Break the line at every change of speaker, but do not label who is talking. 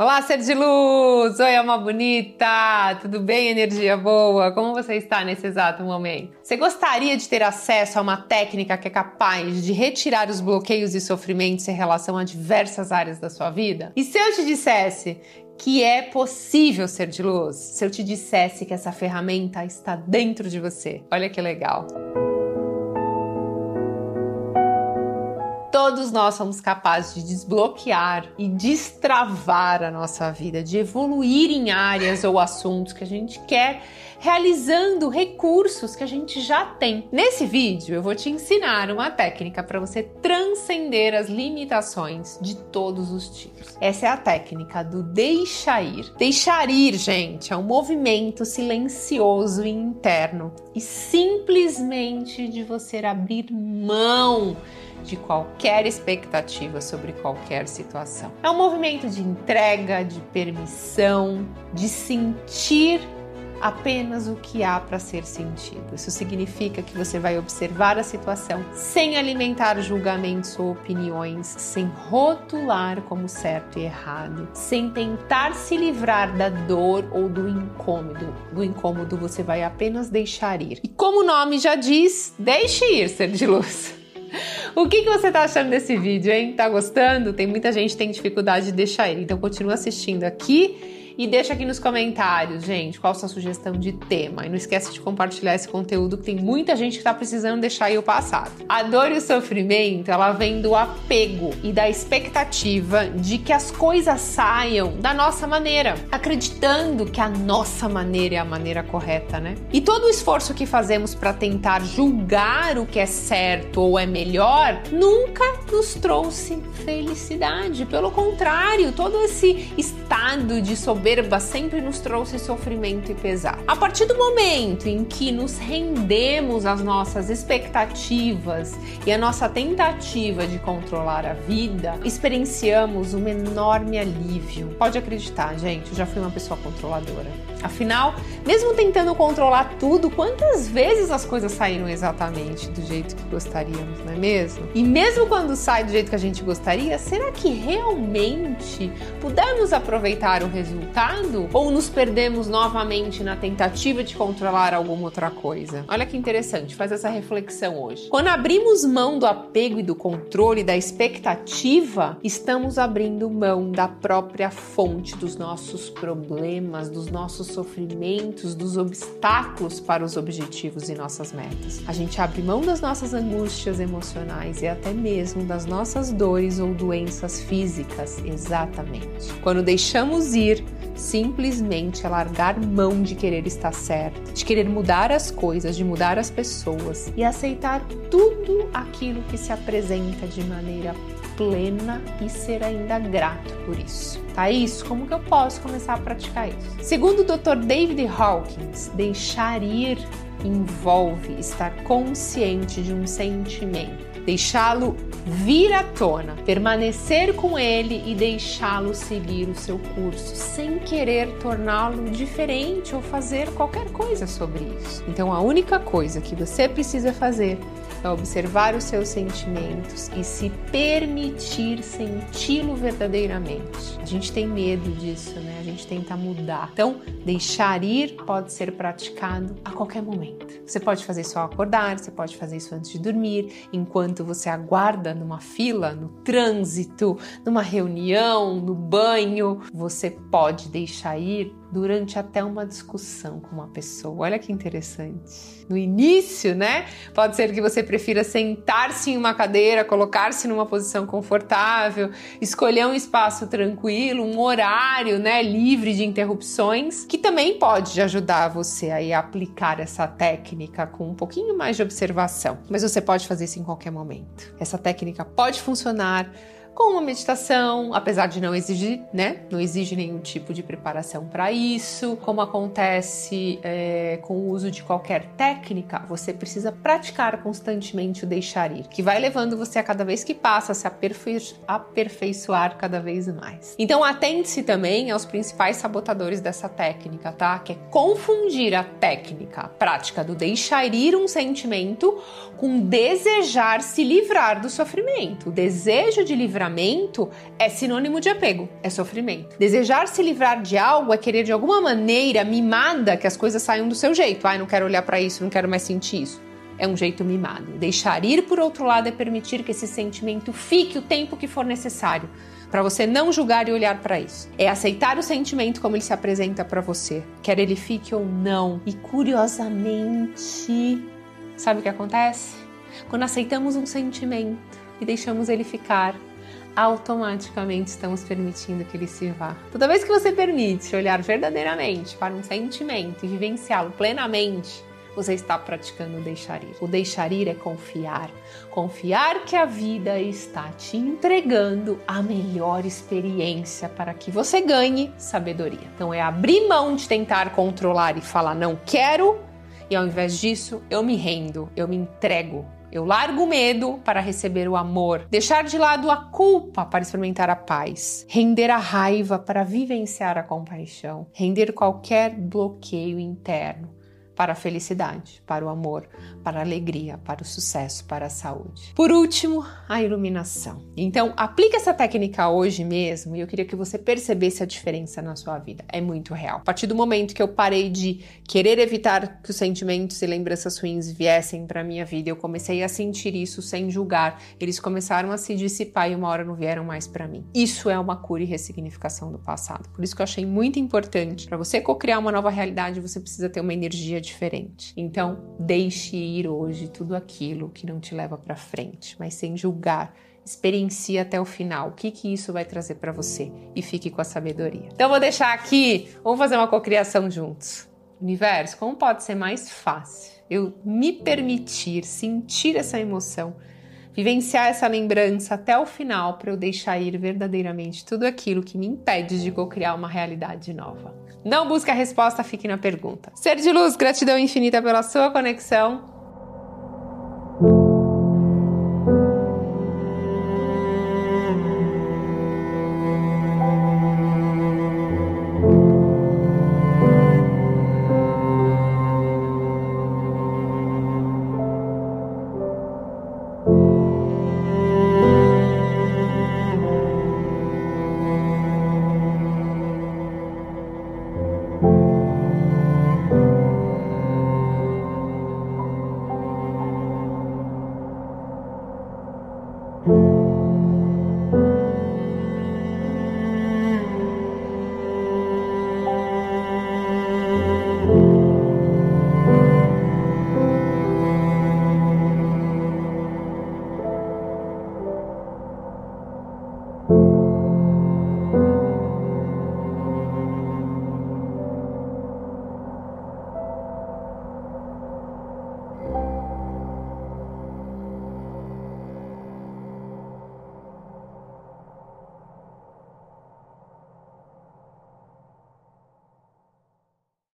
Olá, ser de luz! Oi, alma bonita! Tudo bem, energia boa? Como você está nesse exato momento? Você gostaria de ter acesso a uma técnica que é capaz de retirar os bloqueios e sofrimentos em relação a diversas áreas da sua vida? E se eu te dissesse que é possível ser de luz? Se eu te dissesse que essa ferramenta está dentro de você? Olha que legal! Todos nós somos capazes de desbloquear e destravar a nossa vida, de evoluir em áreas ou assuntos que a gente quer, realizando recursos que a gente já tem. Nesse vídeo, eu vou te ensinar uma técnica para você transcender as limitações de todos os tipos. Essa é a técnica do deixar ir. Deixar ir, gente, é um movimento silencioso e interno e simplesmente de você abrir mão de qualquer expectativa sobre qualquer situação. É um movimento de entrega, de permissão, de sentir apenas o que há para ser sentido. Isso significa que você vai observar a situação sem alimentar julgamentos ou opiniões, sem rotular como certo e errado, sem tentar se livrar da dor ou do incômodo. Do incômodo você vai apenas deixar ir. E como o nome já diz, deixe ir, ser de luz. O que, que você tá achando desse vídeo, hein? Tá gostando? Tem muita gente que tem dificuldade de deixar ele, então continua assistindo aqui e deixa aqui nos comentários, gente, qual sua sugestão de tema. E não esquece de compartilhar esse conteúdo que tem muita gente que está precisando deixar aí o passado. A dor e o sofrimento, ela vem do apego e da expectativa de que as coisas saiam da nossa maneira, acreditando que a nossa maneira é a maneira correta, né? E todo o esforço que fazemos para tentar julgar o que é certo ou é melhor nunca nos trouxe felicidade. Pelo contrário, todo esse estado de soberania soberba sempre nos trouxe sofrimento e pesar. A partir do momento em que nos rendemos às nossas expectativas e à nossa tentativa de controlar a vida, experienciamos um enorme alívio. Pode acreditar, gente, eu já fui uma pessoa controladora. Afinal, mesmo tentando controlar tudo, quantas vezes as coisas saíram exatamente do jeito que gostaríamos, não é mesmo? E mesmo quando sai do jeito que a gente gostaria, será que realmente pudemos aproveitar o resultado? ou nos perdemos novamente na tentativa de controlar alguma outra coisa? Olha que interessante, faz essa reflexão hoje. Quando abrimos mão do apego e do controle, da expectativa, estamos abrindo mão da própria fonte dos nossos problemas, dos nossos sofrimentos, dos obstáculos para os objetivos e nossas metas. A gente abre mão das nossas angústias emocionais e até mesmo das nossas dores ou doenças físicas, exatamente. Quando deixamos ir, simplesmente é largar mão de querer estar certo, de querer mudar as coisas, de mudar as pessoas e aceitar tudo aquilo que se apresenta de maneira plena e ser ainda grato por isso. Tá isso? Como que eu posso começar a praticar isso? Segundo o Dr. David Hawkins, deixar ir envolve estar consciente de um sentimento deixá-lo vir à tona, permanecer com ele e deixá-lo seguir o seu curso, sem querer torná-lo diferente ou fazer qualquer coisa sobre isso. Então, a única coisa que você precisa fazer é observar os seus sentimentos e se permitir senti-lo verdadeiramente. A gente tem medo disso, né? A gente tenta mudar. Então, deixar ir pode ser praticado a qualquer momento. Você pode fazer isso ao acordar, você pode fazer isso antes de dormir, enquanto você aguarda numa fila, no trânsito, numa reunião, no banho. Você pode deixar ir durante até uma discussão com uma pessoa. Olha que interessante. No início, né? Pode ser que você prefira sentar-se em uma cadeira, colocar-se numa posição confortável, escolher um espaço tranquilo, um horário, né, livre de interrupções, que também pode ajudar você a aplicar essa técnica com um pouquinho mais de observação. Mas você pode fazer isso em qualquer momento. Essa técnica pode funcionar com uma meditação, apesar de não exigir, né? Não exige nenhum tipo de preparação para isso. Como acontece é, com o uso de qualquer técnica, você precisa praticar constantemente o deixar ir, que vai levando você a cada vez que passa a se aperfeiçoar cada vez mais. Então atente-se também aos principais sabotadores dessa técnica, tá? Que é confundir a técnica, a prática do deixar ir um sentimento com desejar se livrar do sofrimento. O desejo de livrar livramento é sinônimo de apego, é sofrimento. Desejar se livrar de algo é querer de alguma maneira mimada que as coisas saiam do seu jeito. Ai, não quero olhar para isso, não quero mais sentir isso. É um jeito mimado. Deixar ir, por outro lado, é permitir que esse sentimento fique o tempo que for necessário para você não julgar e olhar para isso. É aceitar o sentimento como ele se apresenta para você, quer ele fique ou não. E curiosamente, sabe o que acontece? Quando aceitamos um sentimento e deixamos ele ficar, automaticamente estamos permitindo que ele se vá. Toda vez que você permite olhar verdadeiramente para um sentimento e vivenciá-lo plenamente, você está praticando o deixar ir. O deixar ir é confiar. Confiar que a vida está te entregando a melhor experiência para que você ganhe sabedoria. Então é abrir mão de tentar controlar e falar não quero, e ao invés disso, eu me rendo, eu me entrego eu largo o medo para receber o amor, deixar de lado a culpa para experimentar a paz, render a raiva para vivenciar a compaixão, render qualquer bloqueio interno para a felicidade, para o amor, para a alegria, para o sucesso, para a saúde. Por último, a iluminação. Então, aplique essa técnica hoje mesmo e eu queria que você percebesse a diferença na sua vida. É muito real. A partir do momento que eu parei de querer evitar que os sentimentos e lembranças ruins viessem para minha vida, eu comecei a sentir isso sem julgar. Eles começaram a se dissipar e uma hora não vieram mais para mim. Isso é uma cura e ressignificação do passado. Por isso que eu achei muito importante para você co-criar uma nova realidade, você precisa ter uma energia diferente. Então, deixe ir hoje tudo aquilo que não te leva para frente, mas sem julgar. Experiencie até o final o que, que isso vai trazer para você e fique com a sabedoria. Então, vou deixar aqui, vamos fazer uma cocriação juntos. Universo, como pode ser mais fácil eu me permitir sentir essa emoção, vivenciar essa lembrança até o final para eu deixar ir verdadeiramente tudo aquilo que me impede de co-criar uma realidade nova. Não busque a resposta, fique na pergunta. Ser de luz, gratidão infinita pela sua conexão.